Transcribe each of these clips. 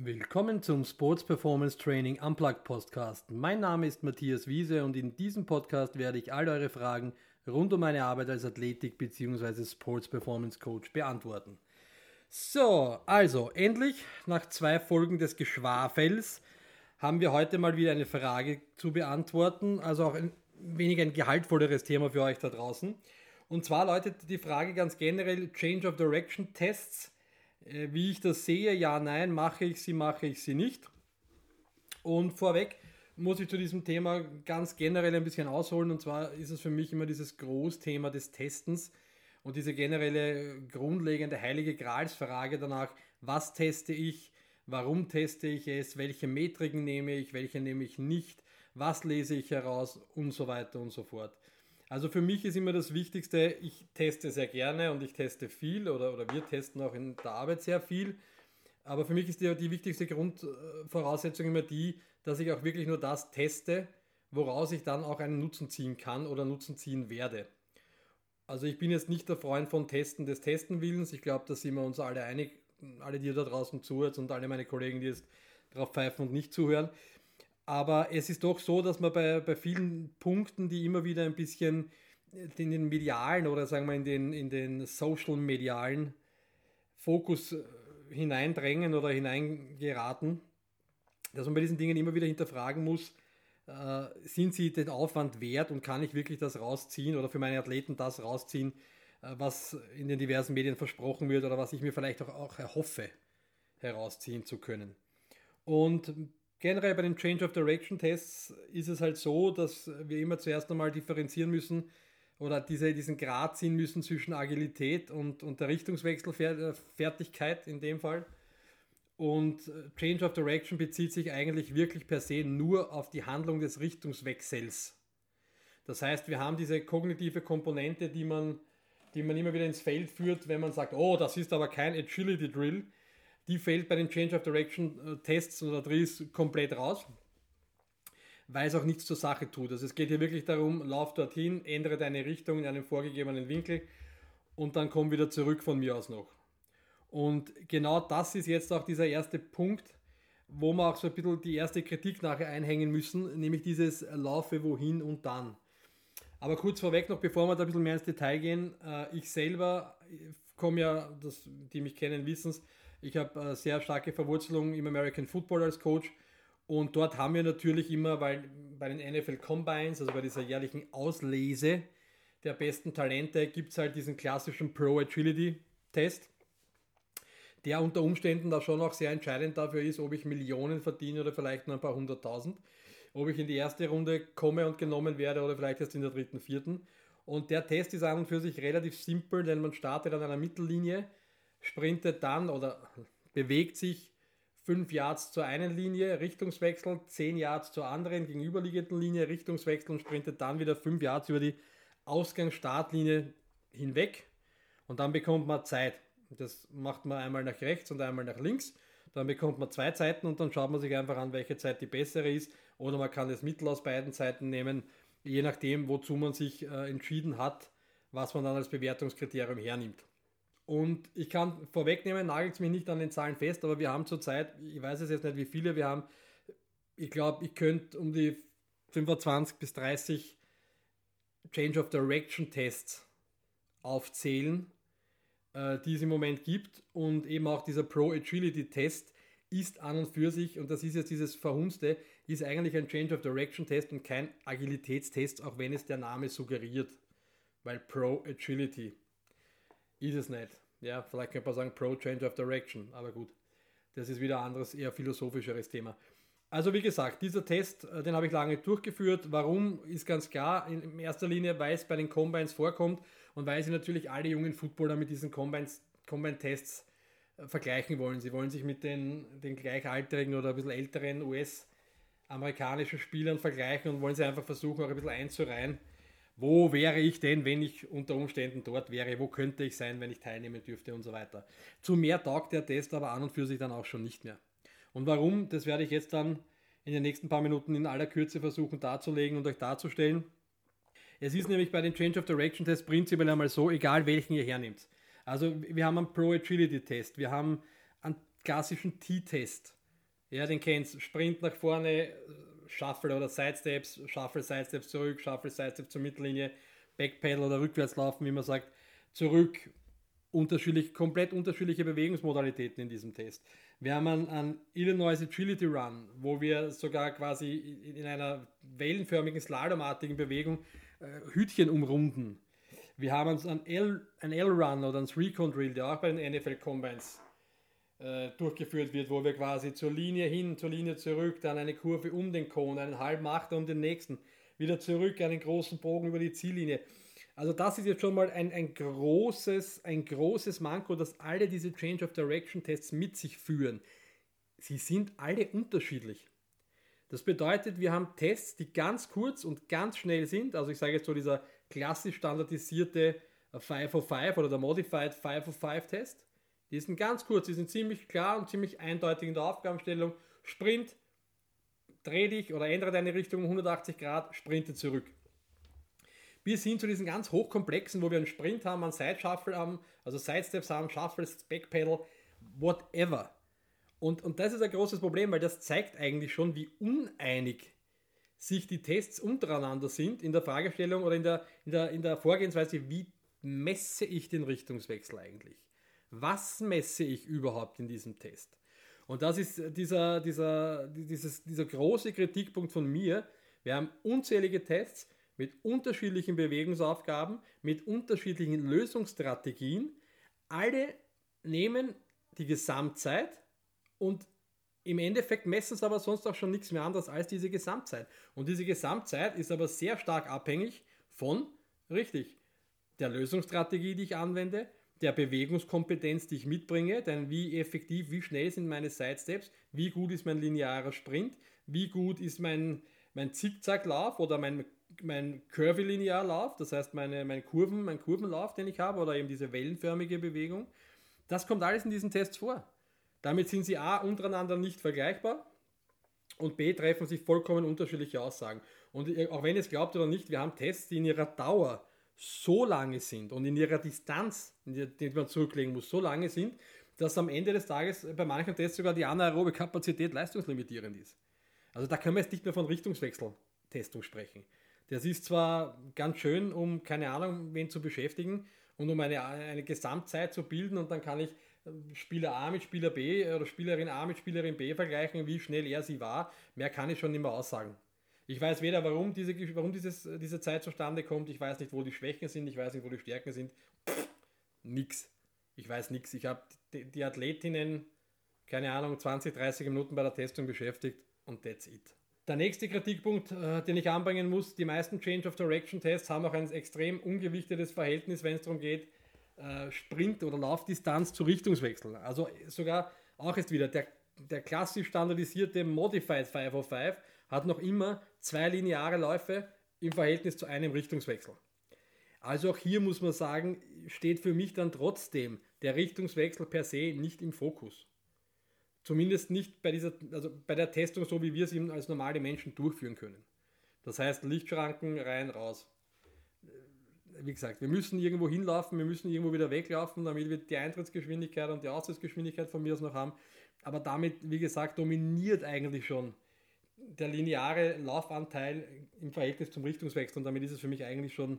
Willkommen zum Sports Performance Training Unplugged Podcast. Mein Name ist Matthias Wiese und in diesem Podcast werde ich all eure Fragen rund um meine Arbeit als Athletik- bzw. Sports Performance Coach beantworten. So, also endlich nach zwei Folgen des Geschwafels haben wir heute mal wieder eine Frage zu beantworten, also auch ein wenig ein gehaltvolleres Thema für euch da draußen. Und zwar lautet die Frage ganz generell Change of Direction Tests äh, wie ich das sehe, ja, nein, mache ich sie, mache ich sie nicht. Und vorweg muss ich zu diesem Thema ganz generell ein bisschen ausholen. Und zwar ist es für mich immer dieses Großthema des Testens und diese generelle grundlegende heilige Gralsfrage danach, was teste ich, warum teste ich es, welche Metriken nehme ich, welche nehme ich nicht, was lese ich heraus und so weiter und so fort. Also für mich ist immer das Wichtigste, ich teste sehr gerne und ich teste viel oder, oder wir testen auch in der Arbeit sehr viel. Aber für mich ist die, die wichtigste Grundvoraussetzung immer die, dass ich auch wirklich nur das teste, woraus ich dann auch einen Nutzen ziehen kann oder Nutzen ziehen werde. Also ich bin jetzt nicht der Freund von Testen des Testenwillens. Ich glaube, da sind wir uns alle einig, alle, die da draußen zuhört und alle meine Kollegen, die jetzt drauf pfeifen und nicht zuhören. Aber es ist doch so, dass man bei, bei vielen Punkten, die immer wieder ein bisschen in den medialen oder sagen wir in den, in den social-medialen Fokus äh, hineindrängen oder hineingeraten, dass man bei diesen Dingen immer wieder hinterfragen muss, äh, sind sie den Aufwand wert und kann ich wirklich das rausziehen oder für meine Athleten das rausziehen, äh, was in den diversen Medien versprochen wird oder was ich mir vielleicht auch, auch erhoffe herausziehen zu können. Und generell bei den Change of Direction Tests ist es halt so, dass wir immer zuerst einmal differenzieren müssen oder diese, diesen Grad ziehen müssen zwischen Agilität und, und der Richtungswechselfertigkeit in dem Fall. Und Change of Direction bezieht sich eigentlich wirklich per se nur auf die Handlung des Richtungswechsels. Das heißt, wir haben diese kognitive Komponente, die man, die man immer wieder ins Feld führt, wenn man sagt, oh, das ist aber kein Agility Drill, die fällt bei den Change of Direction äh, Tests oder Drills komplett raus, weil es auch nichts zur Sache tut. Also es geht hier wirklich darum, lauf dorthin, ändere deine Richtung in einem vorgegebenen Winkel und dann komm wieder zurück von mir aus noch. Und genau das ist jetzt auch dieser erste Punkt, wo wir auch so ein bisschen die erste Kritik nachher einhängen müssen, nämlich dieses Laufe wohin und dann. Aber kurz vorweg noch, bevor wir da ein bisschen mehr ins Detail gehen, äh, ich selber komme ja, das, die mich kennen, wissen es, ich habe äh, sehr starke Verwurzelung im American Football als Coach. Und dort haben wir natürlich immer, weil bei den NFL Combines, also bei dieser jährlichen Auslese der besten Talente, gibt es halt diesen klassischen Pro Agility Test, der unter Umständen da schon auch sehr entscheidend dafür ist, ob ich Millionen verdiene oder vielleicht nur ein paar hunderttausend, ob ich in die erste Runde komme und genommen werde oder vielleicht erst in der dritten, vierten. Und der Test ist an und für sich relativ simpel, denn man startet an einer Mittellinie sprintet dann oder bewegt sich 5 Yards zur einen Linie, Richtungswechsel, 10 Yards zur anderen, gegenüberliegenden Linie, Richtungswechsel und sprintet dann wieder 5 Yards über die Ausgangsstartlinie hinweg und dann bekommt man Zeit. Das macht man einmal nach rechts und einmal nach links. Dann bekommt man zwei Zeiten und dann schaut man sich einfach an, welche Zeit die bessere ist. Oder man kann das Mittel aus beiden Zeiten nehmen, je nachdem, wozu man sich äh, entschieden hat, was man dann als Bewertungskriterium hernimmt. Und ich kann vorwegnehmen, nagelt es mich nicht an den Zahlen fest, aber wir haben zurzeit, ich weiß es jetzt nicht wie viele, wir haben, ich glaube, ich könnte um die 25 bis 30 Change of Direction Tests aufzählen, äh, die es im Moment gibt. Und eben auch dieser Pro Agility Test ist an und für sich, und das ist jetzt dieses Verhunzte, ist eigentlich ein Change of Direction Test und kein Agilitätstest, auch wenn es der Name suggeriert. Weil Pro Agility. Ist es nicht. Ja, vielleicht könnte man sagen Pro Change of Direction, aber gut. Das ist wieder ein anderes, eher philosophischeres Thema. Also wie gesagt, dieser Test, äh, den habe ich lange durchgeführt. Warum ist ganz klar, in erster Linie, weil es bei den Combines vorkommt und weil sie natürlich alle jungen Footballer mit diesen Combine-Tests äh, vergleichen wollen. Sie wollen sich mit den, den gleichaltrigen oder ein bisschen älteren US-amerikanischen Spielern vergleichen und wollen sie einfach versuchen, auch ein bisschen einzureihen wo wäre ich denn, wenn ich unter Umständen dort wäre, wo könnte ich sein, wenn ich teilnehmen dürfte und so weiter. Zu mehr taugt der Test aber an und für sich dann auch schon nicht mehr. Und warum, das werde ich jetzt dann in den nächsten paar Minuten in aller Kürze versuchen darzulegen und euch darzustellen. Es ist nämlich bei den Change of Direction Tests prinzipiell einmal so, egal welchen ihr hernimmt. Also wir haben einen Pro Agility Test, wir haben einen klassischen T-Test, Ja, den kennst Sprint nach vorne, Shuffle oder Sidesteps, Shuffle, Sidesteps zurück, Shuffle, Sidesteps zur Mittellinie, Backpedal oder Rückwärtslaufen, wie man sagt, zurück. Unterschiedlich, komplett unterschiedliche Bewegungsmodalitäten in diesem Test. Wir haben einen, einen Illinois Agility Run, wo wir sogar quasi in einer wellenförmigen, slalomartigen Bewegung äh, Hütchen umrunden. Wir haben uns einen L-Run oder einen Recon Drill, der auch bei den NFL Combines äh, durchgeführt wird, wo wir quasi zur Linie hin, zur Linie zurück, dann eine Kurve um den Kon, einen halben Achter um den nächsten, wieder zurück, einen großen Bogen über die Ziellinie. Also das ist jetzt schon mal ein, ein, großes, ein großes Manko, dass alle diese Change of Direction Tests mit sich führen. Sie sind alle unterschiedlich. Das bedeutet, wir haben Tests, die ganz kurz und ganz schnell sind. Also ich sage jetzt so dieser klassisch standardisierte 505 oder der Modified 505 Test. Die sind ganz kurz, die sind ziemlich klar und ziemlich eindeutig in der Aufgabenstellung. Sprint, dreh dich oder ändere deine Richtung um 180 Grad, sprinte zurück. Bis hin zu diesen ganz hochkomplexen, wo wir einen Sprint haben, einen Side Shuffle haben, also Sidesteps haben, Shuffles, Backpedal, whatever. Und, und das ist ein großes Problem, weil das zeigt eigentlich schon, wie uneinig sich die Tests untereinander sind in der Fragestellung oder in der, in der, in der Vorgehensweise, wie messe ich den Richtungswechsel eigentlich? Was messe ich überhaupt in diesem Test? Und das ist dieser, dieser, dieses, dieser große Kritikpunkt von mir. Wir haben unzählige Tests mit unterschiedlichen Bewegungsaufgaben, mit unterschiedlichen Lösungsstrategien. Alle nehmen die Gesamtzeit und im Endeffekt messen es aber sonst auch schon nichts mehr anderes als diese Gesamtzeit. Und diese Gesamtzeit ist aber sehr stark abhängig von, richtig, der Lösungsstrategie, die ich anwende, der Bewegungskompetenz, die ich mitbringe, denn wie effektiv, wie schnell sind meine Sidesteps, wie gut ist mein linearer Sprint, wie gut ist mein, mein Zickzacklauf oder mein, mein Curvilinearlauf, das heißt meine, mein, Kurven, mein Kurvenlauf, den ich habe, oder eben diese wellenförmige Bewegung. Das kommt alles in diesen Tests vor. Damit sind sie A untereinander nicht vergleichbar und B treffen sich vollkommen unterschiedliche Aussagen. Und auch wenn ihr es glaubt oder nicht, wir haben Tests, die in ihrer Dauer so lange sind und in ihrer Distanz, die man zurücklegen muss, so lange sind, dass am Ende des Tages bei manchen Tests sogar die anaerobe Kapazität leistungslimitierend ist. Also da können wir jetzt nicht mehr von Richtungswechseltestung sprechen. Das ist zwar ganz schön, um keine Ahnung, wen zu beschäftigen und um eine, eine Gesamtzeit zu bilden und dann kann ich Spieler A mit Spieler B oder Spielerin A mit Spielerin B vergleichen, wie schnell er sie war. Mehr kann ich schon nicht mehr aussagen. Ich weiß weder, warum, diese, warum dieses, diese Zeit zustande kommt. Ich weiß nicht, wo die Schwächen sind. Ich weiß nicht, wo die Stärken sind. Pff, nix. Ich weiß nichts. Ich habe die, die, Athletinnen, keine Ahnung, 20, 30 Minuten bei der Testung beschäftigt und that's it. Der nächste Kritikpunkt, äh, den ich anbringen muss, die meisten Change of Direction Tests haben auch ein extrem ungewichtetes Verhältnis, wenn es darum geht, äh, Sprint- oder Laufdistanz zu Richtungswechsel. Also sogar auch jetzt wieder der, der klassisch standardisierte Modified 505 hat noch immer zwei lineare Läufe im Verhältnis zu einem Richtungswechsel. Also auch hier muss man sagen, steht für mich dann trotzdem der Richtungswechsel per se nicht im Fokus. Zumindest nicht bei, dieser, also bei der Testung, so wie wir es eben als normale Menschen durchführen können. Das heißt, Lichtschranken rein, raus. Wie gesagt, wir müssen irgendwo hinlaufen, wir müssen irgendwo wieder weglaufen, damit wir die Eintrittsgeschwindigkeit und die Austrittsgeschwindigkeit von mir aus noch haben. Aber damit, wie gesagt, dominiert eigentlich schon der lineare Laufanteil im Verhältnis zum Richtungswechsel und damit ist es für mich eigentlich schon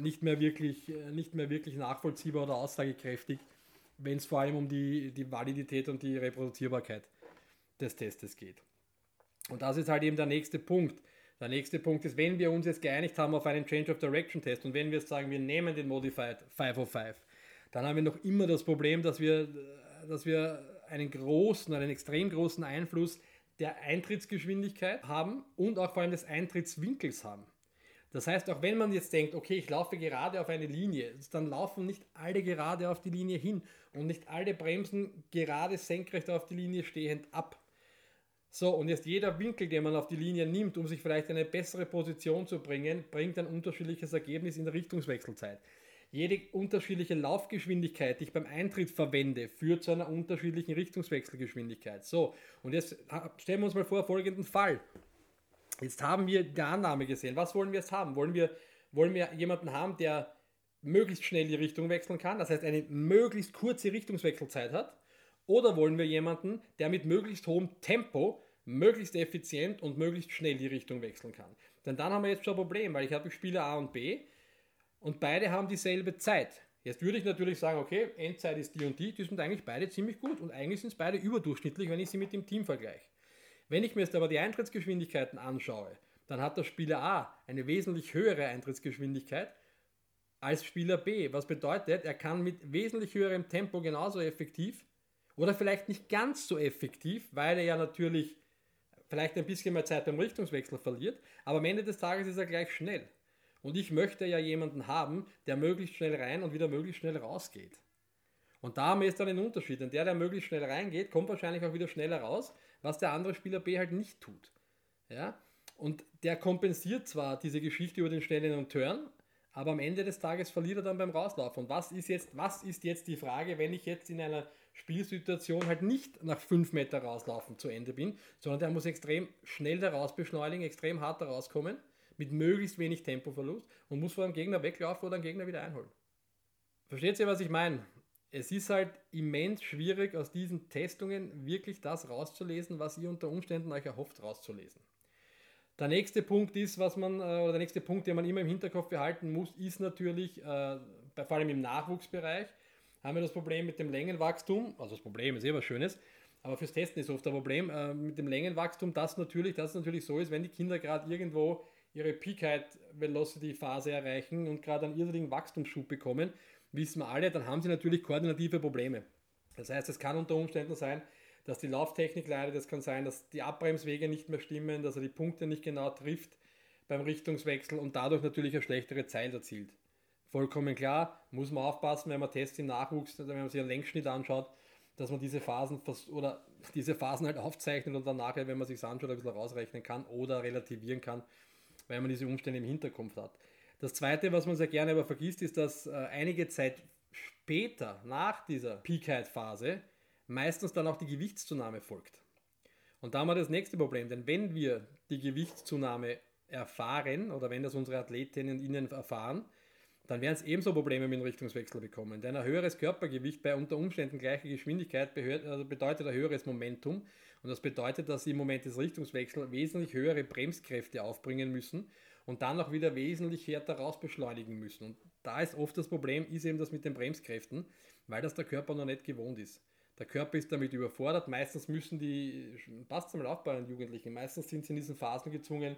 nicht mehr wirklich, nicht mehr wirklich nachvollziehbar oder aussagekräftig, wenn es vor allem um die, die Validität und die Reproduzierbarkeit des Testes geht. Und das ist halt eben der nächste Punkt. Der nächste Punkt ist, wenn wir uns jetzt geeinigt haben auf einen Change of Direction Test und wenn wir sagen, wir nehmen den Modified 505, dann haben wir noch immer das Problem, dass wir, dass wir einen großen, einen extrem großen Einfluss der Eintrittsgeschwindigkeit haben und auch vor allem des Eintrittswinkels haben. Das heißt, auch wenn man jetzt denkt, okay, ich laufe gerade auf eine Linie, dann laufen nicht alle gerade auf die Linie hin und nicht alle bremsen gerade senkrecht auf die Linie stehend ab. So, und jetzt jeder Winkel, den man auf die Linie nimmt, um sich vielleicht eine bessere Position zu bringen, bringt ein unterschiedliches Ergebnis in der Richtungswechselzeit. Jede unterschiedliche Laufgeschwindigkeit, die ich beim Eintritt verwende, führt zu einer unterschiedlichen Richtungswechselgeschwindigkeit. So, und jetzt stellen wir uns mal vor folgenden Fall. Jetzt haben wir die Annahme gesehen. Was wollen wir jetzt haben? Wollen wir, wollen wir jemanden haben, der möglichst schnell die Richtung wechseln kann, das heißt eine möglichst kurze Richtungswechselzeit hat? Oder wollen wir jemanden, der mit möglichst hohem Tempo, möglichst effizient und möglichst schnell die Richtung wechseln kann? Denn dann haben wir jetzt schon ein Problem, weil ich habe Spieler A und B und beide haben dieselbe Zeit. Jetzt würde ich natürlich sagen, okay, Endzeit ist die und die, die sind eigentlich beide ziemlich gut und eigentlich sind es beide überdurchschnittlich, wenn ich sie mit dem Team vergleiche. Wenn ich mir jetzt aber die Eintrittsgeschwindigkeiten anschaue, dann hat der Spieler A eine wesentlich höhere Eintrittsgeschwindigkeit als Spieler B. Was bedeutet, er kann mit wesentlich höherem Tempo genauso effektiv oder vielleicht nicht ganz so effektiv, weil er ja natürlich vielleicht ein bisschen mehr Zeit beim Richtungswechsel verliert, aber am Ende des Tages ist er gleich schnell. Und ich möchte ja jemanden haben, der möglichst schnell rein und wieder möglichst schnell rausgeht. Und da haben wir jetzt dann einen Unterschied. Denn der, der möglichst schnell reingeht, kommt wahrscheinlich auch wieder schneller raus, was der andere Spieler B halt nicht tut. Ja? Und der kompensiert zwar diese Geschichte über den schnellen Turn, aber am Ende des Tages verliert er dann beim Rauslaufen. Und was ist jetzt, was ist jetzt die Frage, wenn ich jetzt in einer Spielsituation halt nicht nach 5 Meter rauslaufen zu Ende bin, sondern der muss extrem schnell da raus beschleunigen, extrem hart da rauskommen, mit möglichst wenig Tempoverlust und muss vor dem Gegner weglaufen oder den Gegner wieder einholen. Versteht ihr, was ich meine? Es ist halt immens schwierig, aus diesen Testungen wirklich das rauszulesen, was ihr unter Umständen euch erhofft rauszulesen. Der nächste Punkt ist, was man, äh, oder der nächste Punkt, den man immer im Hinterkopf behalten muss, ist natürlich, äh, vor allem im Nachwuchsbereich, haben wir das Problem mit dem Längenwachstum, also das Problem ist eh was Schönes, aber fürs Testen ist oft ein Problem äh, mit dem Längenwachstum, dass natürlich, dass es natürlich so ist, wenn die Kinder gerade irgendwo ihre Peak Height Velocity Phase erreichen und gerade einen irrsinnigen Wachstumsschub bekommen, wissen wir alle, dann haben sie natürlich koordinative Probleme. Das heißt, es kann unter Umständen sein, dass die Lauftechnik leidet, es kann sein, dass die Abbremswege nicht mehr stimmen, dass er die Punkte nicht genau trifft beim Richtungswechsel und dadurch natürlich eine schlechtere Zeit erzielt. Vollkommen klar, muss man aufpassen, wenn man Tests im Nachwuchs, wenn man sich einen Längsschnitt anschaut, dass man diese Phasen oder diese Phasen halt aufzeichnet und dann nachher, wenn man sich anschaut, ein bisschen rausrechnen kann oder relativieren kann, weil man diese Umstände im Hinterkopf hat. Das zweite, was man sehr gerne aber vergisst, ist, dass äh, einige Zeit später, nach dieser Peak-Height-Phase, meistens dann auch die Gewichtszunahme folgt. Und da haben wir das nächste Problem, denn wenn wir die Gewichtszunahme erfahren oder wenn das unsere Athletinnen innen erfahren, dann werden es ebenso Probleme mit dem Richtungswechsel bekommen. Denn ein höheres Körpergewicht bei unter Umständen gleicher Geschwindigkeit also bedeutet ein höheres Momentum und das bedeutet, dass sie im Moment des Richtungswechsels wesentlich höhere Bremskräfte aufbringen müssen und dann auch wieder wesentlich härter raus beschleunigen müssen. Und da ist oft das Problem, ist eben das mit den Bremskräften, weil das der Körper noch nicht gewohnt ist. Der Körper ist damit überfordert. Meistens müssen die, passt mal auf bei den Jugendlichen, meistens sind sie in diesen Phasen gezwungen,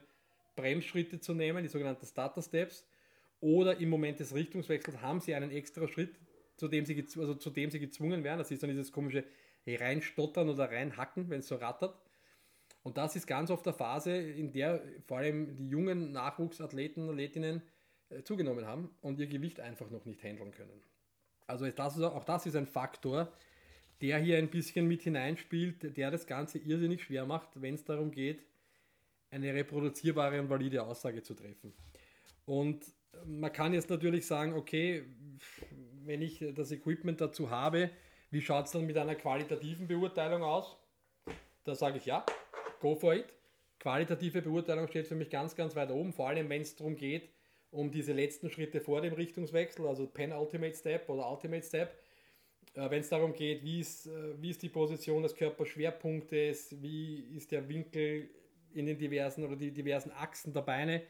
Bremsschritte zu nehmen, die sogenannten Starter Steps. Oder im Moment des Richtungswechsels haben sie einen extra Schritt, zu dem sie, also zu dem sie gezwungen werden. Das ist dann dieses komische reinstottern oder reinhacken, wenn es so rattert. Und das ist ganz oft der Phase, in der vor allem die jungen Nachwuchsathleten, Athletinnen äh, zugenommen haben und ihr Gewicht einfach noch nicht handeln können. Also das auch das ist ein Faktor, der hier ein bisschen mit hineinspielt, der das Ganze irrsinnig schwer macht, wenn es darum geht, eine reproduzierbare und valide Aussage zu treffen. Und man kann jetzt natürlich sagen, okay, wenn ich das Equipment dazu habe, wie schaut es dann mit einer qualitativen Beurteilung aus? Da sage ich ja, go for it. Qualitative Beurteilung steht für mich ganz, ganz weit oben, vor allem wenn es darum geht, um diese letzten Schritte vor dem Richtungswechsel, also Pen Ultimate Step oder Ultimate Step, äh, wenn es darum geht, wie ist, äh, wie ist die Position des Körperschwerpunktes, wie ist der Winkel in den diversen oder die diversen Achsen der Beine,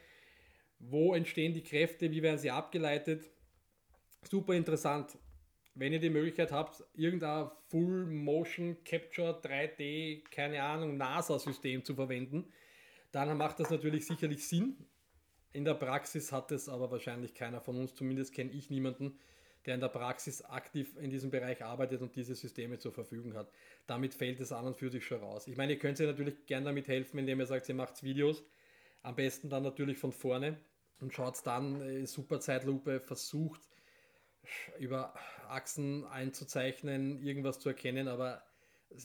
wo entstehen die Kräfte, wie werden sie abgeleitet. Super interessant. Wenn ihr die Möglichkeit habt, irgendein Full Motion Capture 3D, keine Ahnung, NASA-System zu verwenden, dann macht das natürlich sicherlich Sinn. In der Praxis hat es aber wahrscheinlich keiner von uns, zumindest kenne ich niemanden, der in der Praxis aktiv in diesem Bereich arbeitet und diese Systeme zur Verfügung hat. Damit fällt es an und für sich schon raus. Ich meine, ihr könnt ihr natürlich gerne damit helfen, indem ihr sagt, ihr macht Videos. Am besten dann natürlich von vorne und schaut dann in Superzeitlupe, versucht über Achsen einzuzeichnen, irgendwas zu erkennen, aber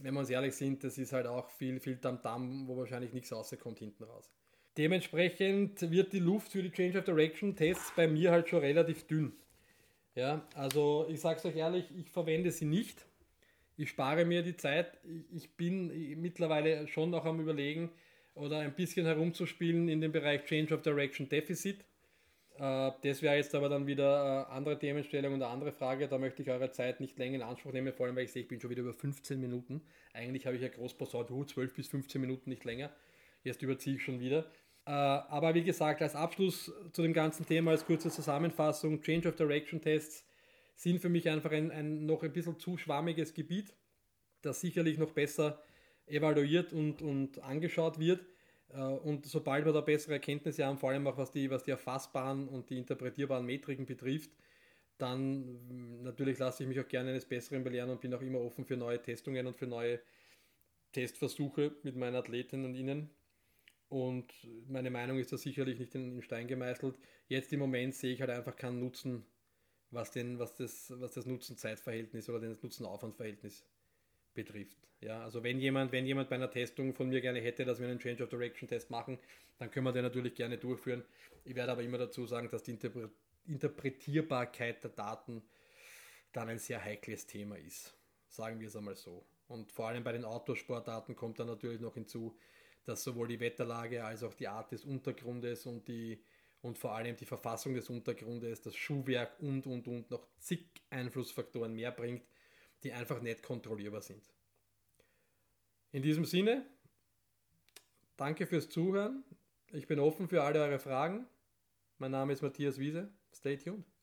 wenn wir uns ehrlich sind, das ist halt auch viel, viel Tamtam, wo wahrscheinlich nichts rauskommt hinten raus. Dementsprechend wird die Luft für die Change of Direction Tests bei mir halt schon relativ dünn. Ja, also ich sage es euch ehrlich, ich verwende sie nicht. Ich spare mir die Zeit. Ich bin mittlerweile schon noch am Überlegen oder ein bisschen herumzuspielen in dem Bereich Change of Direction Deficit. Äh, das wäre jetzt aber dann wieder äh, andere Themenstellung und eine andere Frage. Da möchte ich eure Zeit nicht länger in Anspruch nehmen, vor allem weil ich sehe, ich bin schon wieder über 15 Minuten. Eigentlich habe ich ja groß posaunt, 12 bis 15 Minuten, nicht länger. Jetzt überziehe ich schon wieder. Äh, aber wie gesagt, als Abschluss zu dem ganzen Thema, als kurze Zusammenfassung, Change of Direction Tests sind für mich einfach ein, ein noch ein bisschen zu schwammiges Gebiet, das sicherlich noch besser evaluiert und, und angeschaut wird. Äh, und sobald wir da bessere Erkenntnisse haben, vor allem auch was die, was die erfassbaren und die interpretierbaren Metriken betrifft, dann natürlich lasse ich mich auch gerne eines Besseren belehren und bin auch immer offen für neue Testungen und für neue Testversuche mit meinen Athletinnen und Ihnen. Und meine Meinung ist da sicherlich nicht in, Stein gemeißelt. Jetzt im Moment sehe ich halt einfach keinen Nutzen, was, den, was das, was das Nutzen-Zeit-Verhältnis oder das Nutzen-Aufwand-Verhältnis betrifft. Ja, also wenn jemand, wenn jemand bei einer Testung von mir gerne hätte, dass wir einen Change of Direction Test machen, dann können wir den natürlich gerne durchführen. Ich werde aber immer dazu sagen, dass die Interpre Interpretierbarkeit der Daten dann ein sehr heikles Thema ist. Sagen wir es einmal so. Und vor allem bei den Outdoor-Sportarten kommt dann natürlich noch hinzu, dass sowohl die Wetterlage als auch die Art des Untergrundes und die und vor allem die Verfassung des Untergrundes, das Schuhwerk und und und noch zig Einflussfaktoren mehr bringt, die einfach nicht kontrollierbar sind. In diesem Sinne, danke fürs Zuhören. Ich bin offen für alle eure Fragen. Mein Name ist Matthias Wiese. Stay tuned.